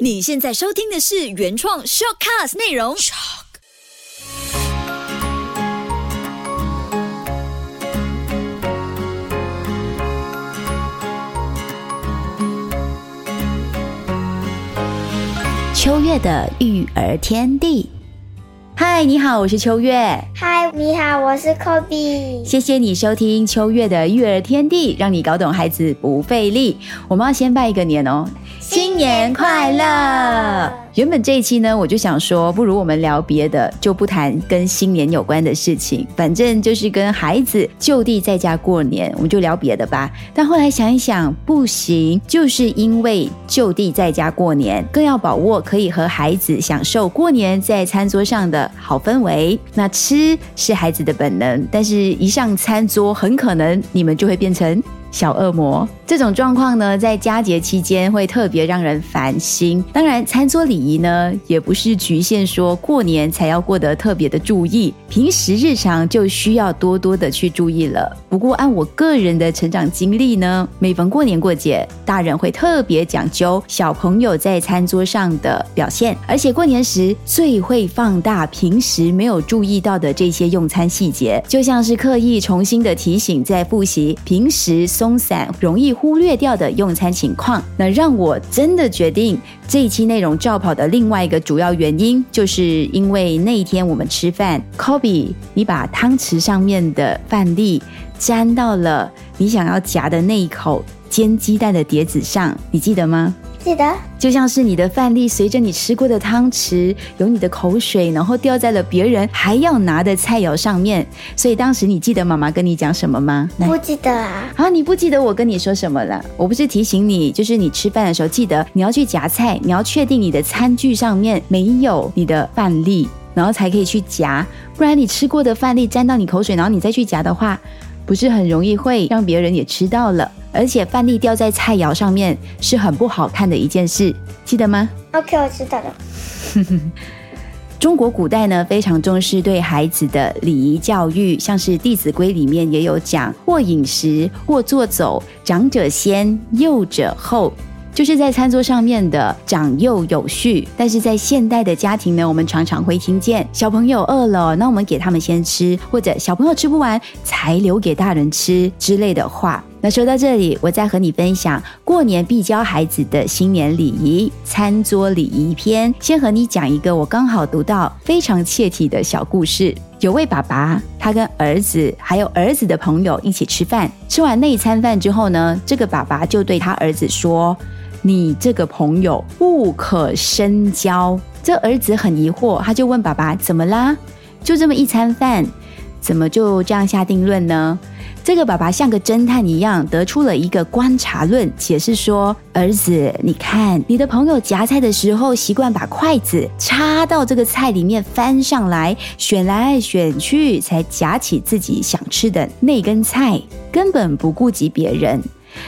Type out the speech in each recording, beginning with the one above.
你现在收听的是原创 shortcast 内容。秋月的育儿天地。嗨，你好，我是秋月。嗨，你好，我是 Kobe。谢谢你收听秋月的育儿天地，让你搞懂孩子不费力。我们要先拜一个年哦，新年快乐！原本这一期呢，我就想说，不如我们聊别的，就不谈跟新年有关的事情，反正就是跟孩子就地在家过年，我们就聊别的吧。但后来想一想，不行，就是因为就地在家过年，更要把握可以和孩子享受过年在餐桌上的好氛围。那吃是孩子的本能，但是一上餐桌，很可能你们就会变成。小恶魔这种状况呢，在佳节期间会特别让人烦心。当然，餐桌礼仪呢，也不是局限说过年才要过得特别的注意，平时日常就需要多多的去注意了。不过，按我个人的成长经历呢，每逢过年过节，大人会特别讲究小朋友在餐桌上的表现，而且过年时最会放大平时没有注意到的这些用餐细节，就像是刻意重新的提醒，在复习平时。松散、容易忽略掉的用餐情况，那让我真的决定这一期内容照跑的另外一个主要原因，就是因为那一天我们吃饭，Kobe，你把汤匙上面的饭粒沾到了你想要夹的那一口煎鸡蛋的碟子上，你记得吗？记得，就像是你的饭粒随着你吃过的汤匙，有你的口水，然后掉在了别人还要拿的菜肴上面。所以当时你记得妈妈跟你讲什么吗？不记得啊。啊，你不记得我跟你说什么了？我不是提醒你，就是你吃饭的时候记得你要去夹菜，你要确定你的餐具上面没有你的饭粒，然后才可以去夹。不然你吃过的饭粒沾到你口水，然后你再去夹的话，不是很容易会让别人也吃到了。而且饭粒掉在菜肴上面是很不好看的一件事，记得吗？OK，我知道了。中国古代呢非常重视对孩子的礼仪教育，像是《弟子规》里面也有讲：或饮食，或坐走，长者先，幼者后。就是在餐桌上面的长幼有序，但是在现代的家庭呢，我们常常会听见小朋友饿了，那我们给他们先吃，或者小朋友吃不完才留给大人吃之类的话。那说到这里，我再和你分享过年必教孩子的新年礼仪——餐桌礼仪篇。先和你讲一个我刚好读到非常切题的小故事。有位爸爸，他跟儿子还有儿子的朋友一起吃饭，吃完那一餐饭之后呢，这个爸爸就对他儿子说。你这个朋友不可深交。这儿子很疑惑，他就问爸爸：“怎么啦？就这么一餐饭，怎么就这样下定论呢？”这个爸爸像个侦探一样，得出了一个观察论，解释说：“儿子，你看你的朋友夹菜的时候，习惯把筷子插到这个菜里面翻上来，选来选去，才夹起自己想吃的那根菜，根本不顾及别人。”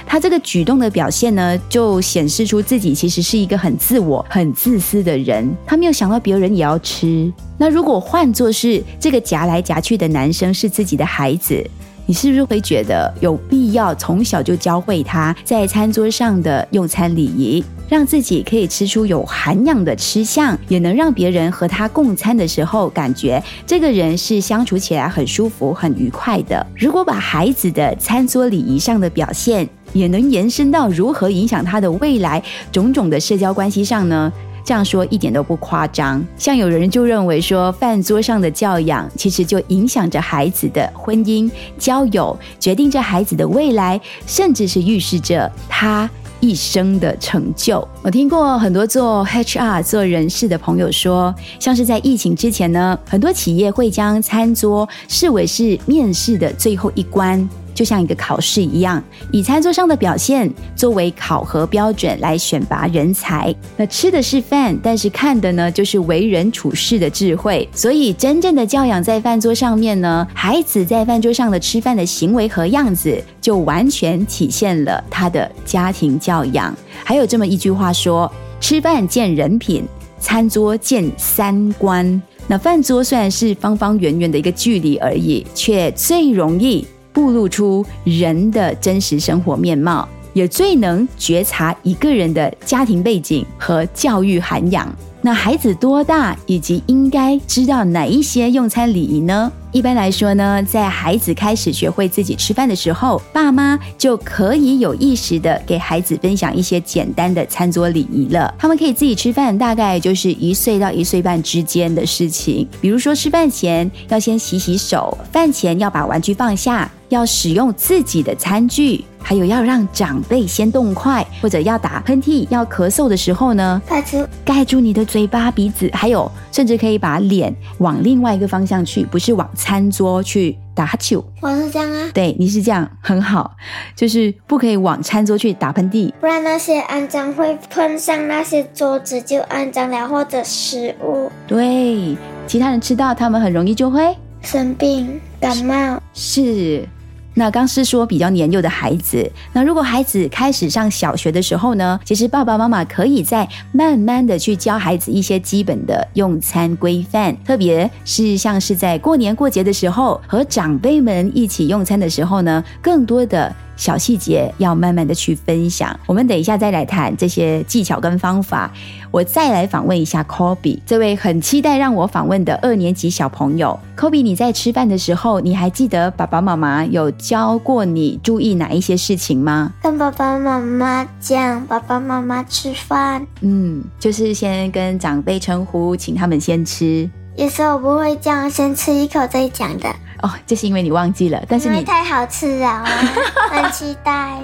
他这个举动的表现呢，就显示出自己其实是一个很自我、很自私的人。他没有想到别人也要吃。那如果换作是这个夹来夹去的男生是自己的孩子，你是不是会觉得有必要从小就教会他在餐桌上的用餐礼仪？让自己可以吃出有涵养的吃相，也能让别人和他共餐的时候，感觉这个人是相处起来很舒服、很愉快的。如果把孩子的餐桌礼仪上的表现，也能延伸到如何影响他的未来种种的社交关系上呢？这样说一点都不夸张。像有人就认为说，饭桌上的教养其实就影响着孩子的婚姻、交友，决定着孩子的未来，甚至是预示着他。一生的成就，我听过很多做 HR 做人事的朋友说，像是在疫情之前呢，很多企业会将餐桌视为是面试的最后一关。就像一个考试一样，以餐桌上的表现作为考核标准来选拔人才。那吃的是饭，但是看的呢，就是为人处事的智慧。所以，真正的教养在饭桌上面呢，孩子在饭桌上的吃饭的行为和样子，就完全体现了他的家庭教养。还有这么一句话说：“吃饭见人品，餐桌见三观。”那饭桌虽然是方方圆圆的一个距离而已，却最容易。暴露出人的真实生活面貌，也最能觉察一个人的家庭背景和教育涵养。那孩子多大，以及应该知道哪一些用餐礼仪呢？一般来说呢，在孩子开始学会自己吃饭的时候，爸妈就可以有意识的给孩子分享一些简单的餐桌礼仪了。他们可以自己吃饭，大概就是一岁到一岁半之间的事情。比如说，吃饭前要先洗洗手，饭前要把玩具放下，要使用自己的餐具。还有要让长辈先动筷，或者要打喷嚏、要咳嗽的时候呢，盖住盖住你的嘴巴、鼻子，还有甚至可以把脸往另外一个方向去，不是往餐桌去打哈欠。我是这样啊，对，你是这样，很好，就是不可以往餐桌去打喷嚏，不然那些肮脏会碰上那些桌子就肮脏了，或者食物对，其他人吃到，他们很容易就会生病、感冒。是。那刚是说比较年幼的孩子，那如果孩子开始上小学的时候呢，其实爸爸妈妈可以在慢慢的去教孩子一些基本的用餐规范，特别是像是在过年过节的时候和长辈们一起用餐的时候呢，更多的。小细节要慢慢的去分享，我们等一下再来谈这些技巧跟方法。我再来访问一下 Kobe 这位很期待让我访问的二年级小朋友。Kobe，你在吃饭的时候，你还记得爸爸妈妈有教过你注意哪一些事情吗？跟爸爸妈妈讲，爸爸妈妈吃饭，嗯，就是先跟长辈称呼，请他们先吃。有时候我不会这样，先吃一口再讲的。哦，这是因为你忘记了，但是你太好吃了，很期待。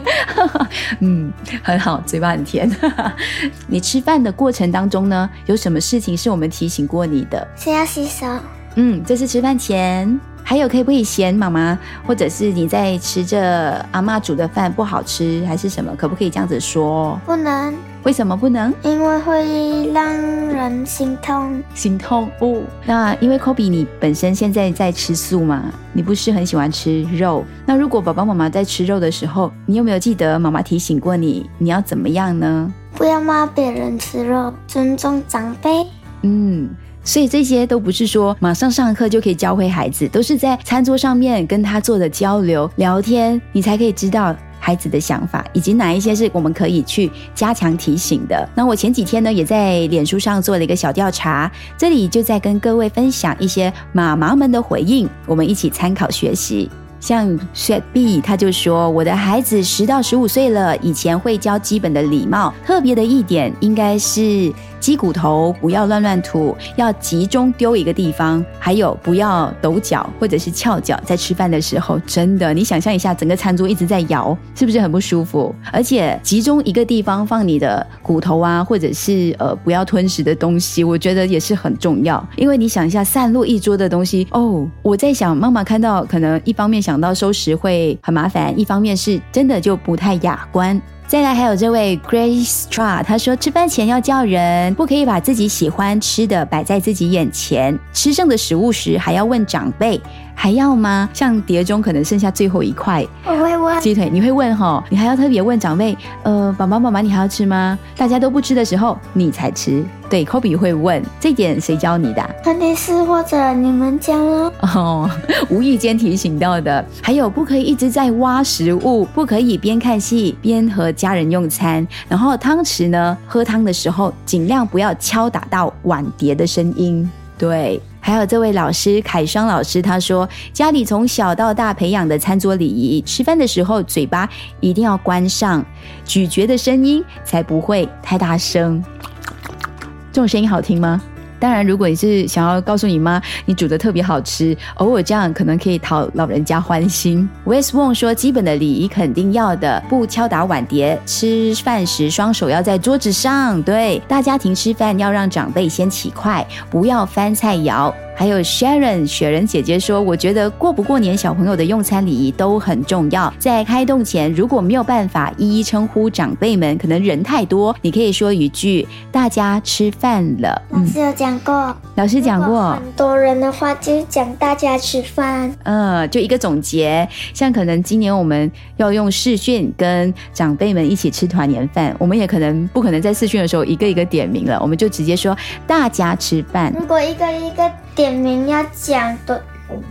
嗯，很好，嘴巴很甜。你吃饭的过程当中呢，有什么事情是我们提醒过你的？先要洗手。嗯，这是吃饭前。还有可以不可以嫌妈妈，或者是你在吃着阿妈煮的饭不好吃，还是什么？可不可以这样子说？不能。为什么不能？因为会让人心痛。心痛哦。那因为 Kobe 你本身现在在吃素嘛，你不是很喜欢吃肉。那如果爸爸妈妈在吃肉的时候，你有没有记得妈妈提醒过你，你要怎么样呢？不要骂别人吃肉，尊重长辈。嗯。所以这些都不是说马上上课就可以教会孩子，都是在餐桌上面跟他做的交流聊天，你才可以知道孩子的想法，以及哪一些是我们可以去加强提醒的。那我前几天呢，也在脸书上做了一个小调查，这里就在跟各位分享一些妈妈们的回应，我们一起参考学习。像 Shed B，他就说：“我的孩子十到十五岁了，以前会教基本的礼貌。特别的一点，应该是鸡骨头不要乱乱吐，要集中丢一个地方。还有不要抖脚或者是翘脚，在吃饭的时候，真的，你想象一下，整个餐桌一直在摇，是不是很不舒服？而且集中一个地方放你的骨头啊，或者是呃不要吞食的东西，我觉得也是很重要。因为你想一下，散落一桌的东西，哦，我在想，妈妈看到可能一方面想。”想到收拾会很麻烦，一方面是真的就不太雅观。再来还有这位 Grace Stra，他说吃饭前要叫人，不可以把自己喜欢吃的摆在自己眼前。吃剩的食物时还要问长辈还要吗？像碟中可能剩下最后一块，我会问鸡腿，你会问哈？你还要特别问长辈，呃，爸爸妈妈你还要吃吗？大家都不吃的时候你才吃。对，Kobe 会问这点谁教你的？肯定是或者你们教哦，无意间提醒到的。还有不可以一直在挖食物，不可以边看戏边和家人用餐。然后汤匙呢，喝汤的时候尽量不要敲打到碗碟的声音。对，还有这位老师凯双老师，他说家里从小到大培养的餐桌礼仪，吃饭的时候嘴巴一定要关上，咀嚼的声音才不会太大声。这种声音好听吗？当然，如果你是想要告诉你妈你煮的特别好吃，偶尔这样可能可以讨老人家欢心。Wes Wong 说，基本的礼仪肯定要的，不敲打碗碟。吃饭时双手要在桌子上。对，大家庭吃饭要让长辈先起筷，不要翻菜肴。还有 Sharon 雪人姐姐说：“我觉得过不过年，小朋友的用餐礼仪都很重要。在开动前，如果没有办法一一称呼长辈们，可能人太多，你可以说一句‘大家吃饭了’。”老师有讲过，老师讲过，很多人的话就讲“大家吃饭”。嗯，就一个总结。像可能今年我们要用视讯跟长辈们一起吃团年饭，我们也可能不可能在视讯的时候一个一个点名了，我们就直接说“大家吃饭”。如果一个一个。点名要讲的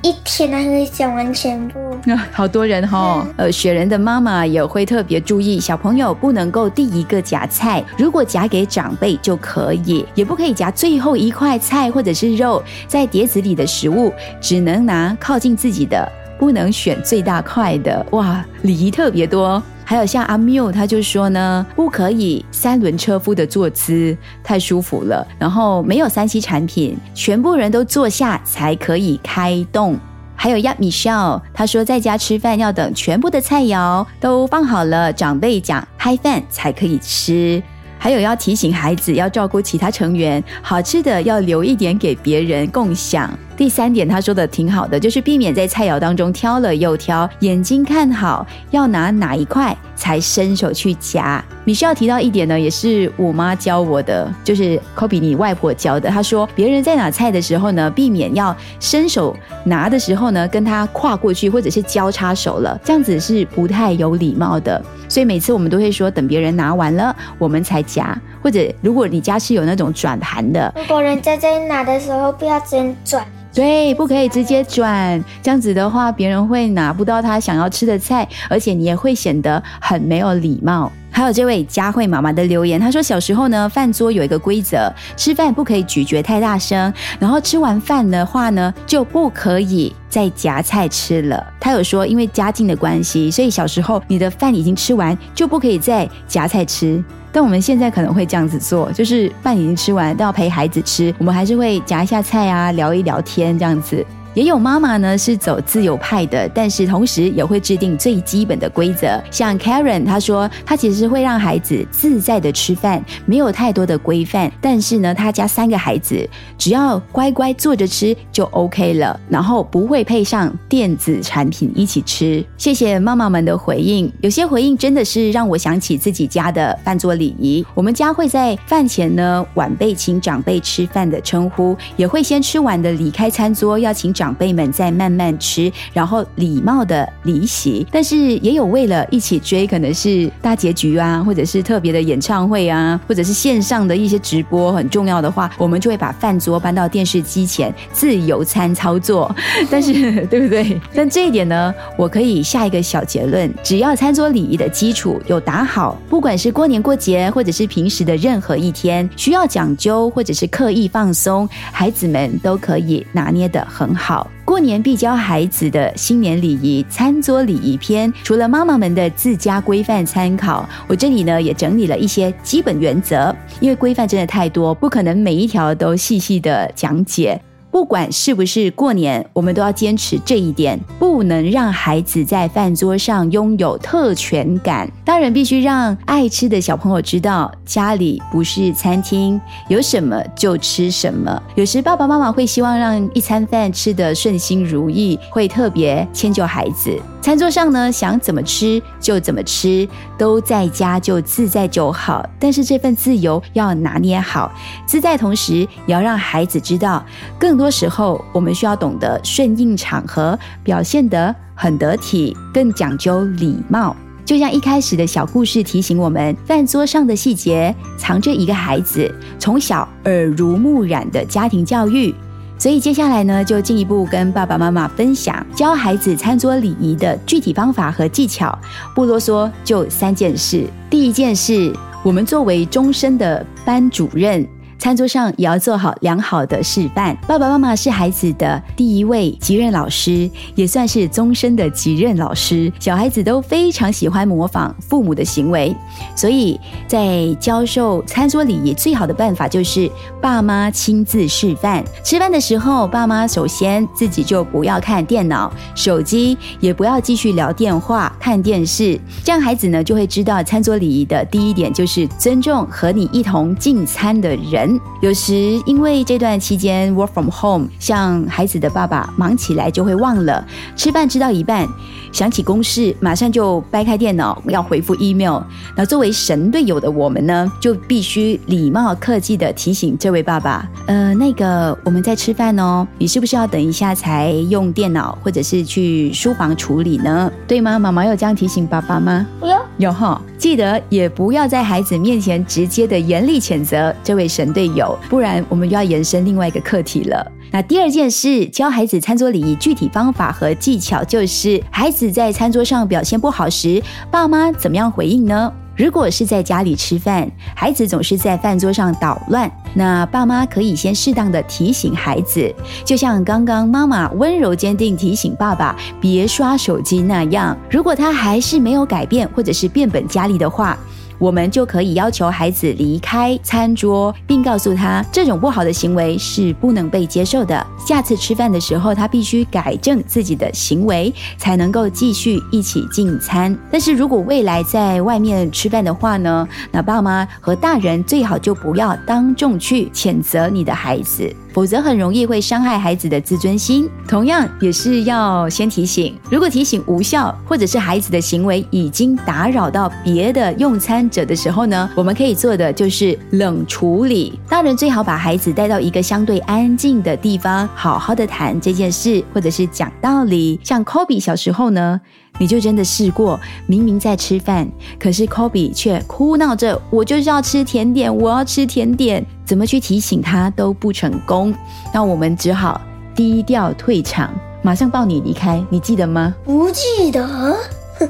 一天还会讲完全部。好多人哈、呃，雪人的妈妈也会特别注意，小朋友不能够第一个夹菜，如果夹给长辈就可以，也不可以夹最后一块菜或者是肉，在碟子里的食物只能拿靠近自己的，不能选最大块的。哇，礼仪特别多。还有像阿缪，他就说呢，不可以三轮车夫的坐姿，太舒服了。然后没有三 C 产品，全部人都坐下才可以开动。还有亚米笑，他说在家吃饭要等全部的菜肴都放好了，长辈讲嗨饭才可以吃。还有要提醒孩子要照顾其他成员，好吃的要留一点给别人共享。第三点，他说的挺好的，就是避免在菜肴当中挑了又挑，眼睛看好要拿哪一块才伸手去夹。米需要提到一点呢，也是我妈教我的，就是 Kobe 你外婆教的。她说别人在拿菜的时候呢，避免要伸手拿的时候呢，跟他跨过去或者是交叉手了，这样子是不太有礼貌的。所以每次我们都会说，等别人拿完了，我们才夹。或者如果你家是有那种转盘的，如果人家在拿的时候，不要直接转。对，不可以直接转，这样子的话，别人会拿不到他想要吃的菜，而且你也会显得很没有礼貌。还有这位佳慧妈妈的留言，她说小时候呢，饭桌有一个规则，吃饭不可以咀嚼太大声，然后吃完饭的话呢，就不可以再夹菜吃了。她有说，因为家境的关系，所以小时候你的饭已经吃完，就不可以再夹菜吃。但我们现在可能会这样子做，就是饭已经吃完，但要陪孩子吃，我们还是会夹一下菜啊，聊一聊天这样子。也有妈妈呢是走自由派的，但是同时也会制定最基本的规则。像 Karen，她说她其实会让孩子自在的吃饭，没有太多的规范。但是呢，她家三个孩子只要乖乖坐着吃就 OK 了，然后不会配上电子产品一起吃。谢谢妈妈们的回应，有些回应真的是让我想起自己家的饭桌礼仪。我们家会在饭前呢晚辈请长辈吃饭的称呼，也会先吃完的离开餐桌，要请。长辈们在慢慢吃，然后礼貌的离席。但是也有为了一起追，可能是大结局啊，或者是特别的演唱会啊，或者是线上的一些直播很重要的话，我们就会把饭桌搬到电视机前自由餐操作。但是对不对？但这一点呢，我可以下一个小结论：只要餐桌礼仪的基础有打好，不管是过年过节，或者是平时的任何一天，需要讲究或者是刻意放松，孩子们都可以拿捏的很好。过年必教孩子的新年礼仪餐桌礼仪篇，除了妈妈们的自家规范参考，我这里呢也整理了一些基本原则。因为规范真的太多，不可能每一条都细细的讲解。不管是不是过年，我们都要坚持这一点，不能让孩子在饭桌上拥有特权感。当然必须让爱吃的小朋友知道，家里不是餐厅，有什么就吃什么。有时爸爸妈妈会希望让一餐饭吃得顺心如意，会特别迁就孩子。餐桌上呢，想怎么吃就怎么吃，都在家就自在就好。但是这份自由要拿捏好，自在同时也要让孩子知道，更多时候我们需要懂得顺应场合，表现得很得体，更讲究礼貌。就像一开始的小故事提醒我们，饭桌上的细节藏着一个孩子从小耳濡目染的家庭教育。所以接下来呢，就进一步跟爸爸妈妈分享教孩子餐桌礼仪的具体方法和技巧。不啰嗦，就三件事。第一件事，我们作为终身的班主任。餐桌上也要做好良好的示范。爸爸妈妈是孩子的第一位级任老师，也算是终身的级任老师。小孩子都非常喜欢模仿父母的行为，所以在教授餐桌礼仪最好的办法就是爸妈亲自示范。吃饭的时候，爸妈首先自己就不要看电脑、手机，也不要继续聊电话、看电视，这样孩子呢就会知道餐桌礼仪的第一点就是尊重和你一同进餐的人。有时因为这段期间 work from home，像孩子的爸爸忙起来就会忘了吃饭，吃到一半想起公事，马上就掰开电脑要回复 email。那作为神队友的我们呢，就必须礼貌客气的提醒这位爸爸：呃，那个我们在吃饭哦，你是不是要等一下才用电脑，或者是去书房处理呢？对吗？妈妈有这样提醒爸爸吗？有有哈，记得也不要在孩子面前直接的严厉谴责这位神队。备有，不然我们又要延伸另外一个课题了。那第二件事，教孩子餐桌礼仪具体方法和技巧，就是孩子在餐桌上表现不好时，爸妈怎么样回应呢？如果是在家里吃饭，孩子总是在饭桌上捣乱，那爸妈可以先适当的提醒孩子，就像刚刚妈妈温柔坚定提醒爸爸别刷手机那样。如果他还是没有改变，或者是变本加厉的话，我们就可以要求孩子离开餐桌，并告诉他这种不好的行为是不能被接受的。下次吃饭的时候，他必须改正自己的行为，才能够继续一起进餐。但是如果未来在外面吃饭的话呢，那爸妈和大人最好就不要当众去谴责你的孩子。否则很容易会伤害孩子的自尊心。同样也是要先提醒，如果提醒无效，或者是孩子的行为已经打扰到别的用餐者的时候呢，我们可以做的就是冷处理。大人最好把孩子带到一个相对安静的地方，好好的谈这件事，或者是讲道理。像 Kobe 小时候呢。你就真的试过，明明在吃饭，可是 Kobe 却哭闹着，我就是要吃甜点，我要吃甜点，怎么去提醒他都不成功，那我们只好低调退场，马上抱你离开，你记得吗？不记得。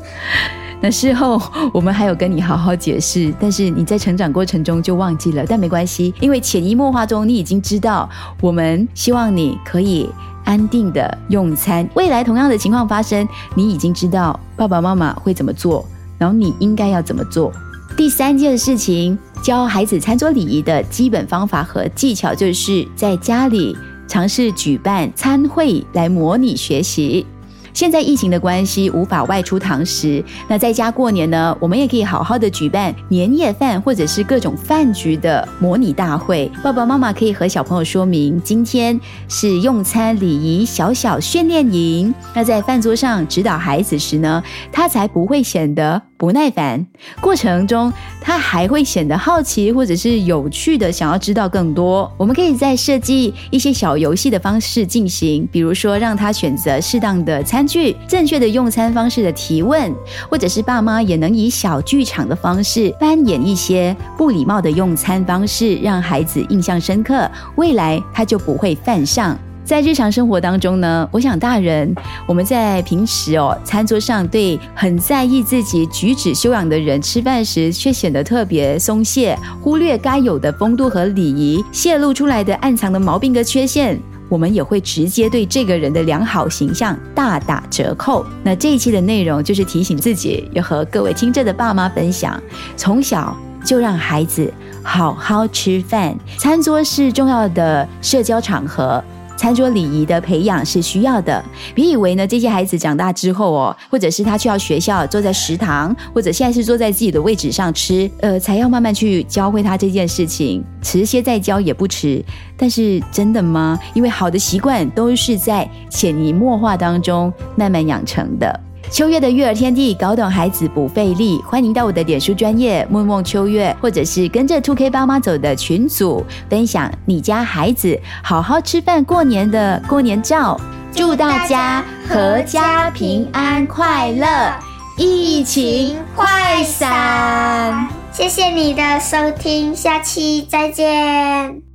那事后我们还有跟你好好解释，但是你在成长过程中就忘记了，但没关系，因为潜移默化中你已经知道，我们希望你可以。安定的用餐，未来同样的情况发生，你已经知道爸爸妈妈会怎么做，然后你应该要怎么做。第三件事情，教孩子餐桌礼仪的基本方法和技巧，就是在家里尝试举办餐会来模拟学习。现在疫情的关系，无法外出堂食。那在家过年呢，我们也可以好好的举办年夜饭，或者是各种饭局的模拟大会。爸爸妈妈可以和小朋友说明，今天是用餐礼仪小小训练营。那在饭桌上指导孩子时呢，他才不会显得。不耐烦过程中，他还会显得好奇或者是有趣的，想要知道更多。我们可以在设计一些小游戏的方式进行，比如说让他选择适当的餐具、正确的用餐方式的提问，或者是爸妈也能以小剧场的方式扮演一些不礼貌的用餐方式，让孩子印象深刻，未来他就不会犯上。在日常生活当中呢，我想大人我们在平时哦餐桌上对很在意自己举止修养的人吃饭时，却显得特别松懈，忽略该有的风度和礼仪，泄露出来的暗藏的毛病和缺陷，我们也会直接对这个人的良好形象大打折扣。那这一期的内容就是提醒自己，要和各位听着的爸妈分享：从小就让孩子好好吃饭，餐桌是重要的社交场合。餐桌礼仪的培养是需要的，别以为呢这些孩子长大之后哦，或者是他去到学校坐在食堂，或者现在是坐在自己的位置上吃，呃，才要慢慢去教会他这件事情，迟些再教也不迟。但是真的吗？因为好的习惯都是在潜移默化当中慢慢养成的。秋月的育儿天地，搞懂孩子不费力。欢迎到我的点书专业梦梦秋月，或者是跟着 Two K 爸妈走的群组，分享你家孩子好好吃饭过年的过年照。祝大家阖家平安快乐，疫情快散。谢谢你的收听，下期再见。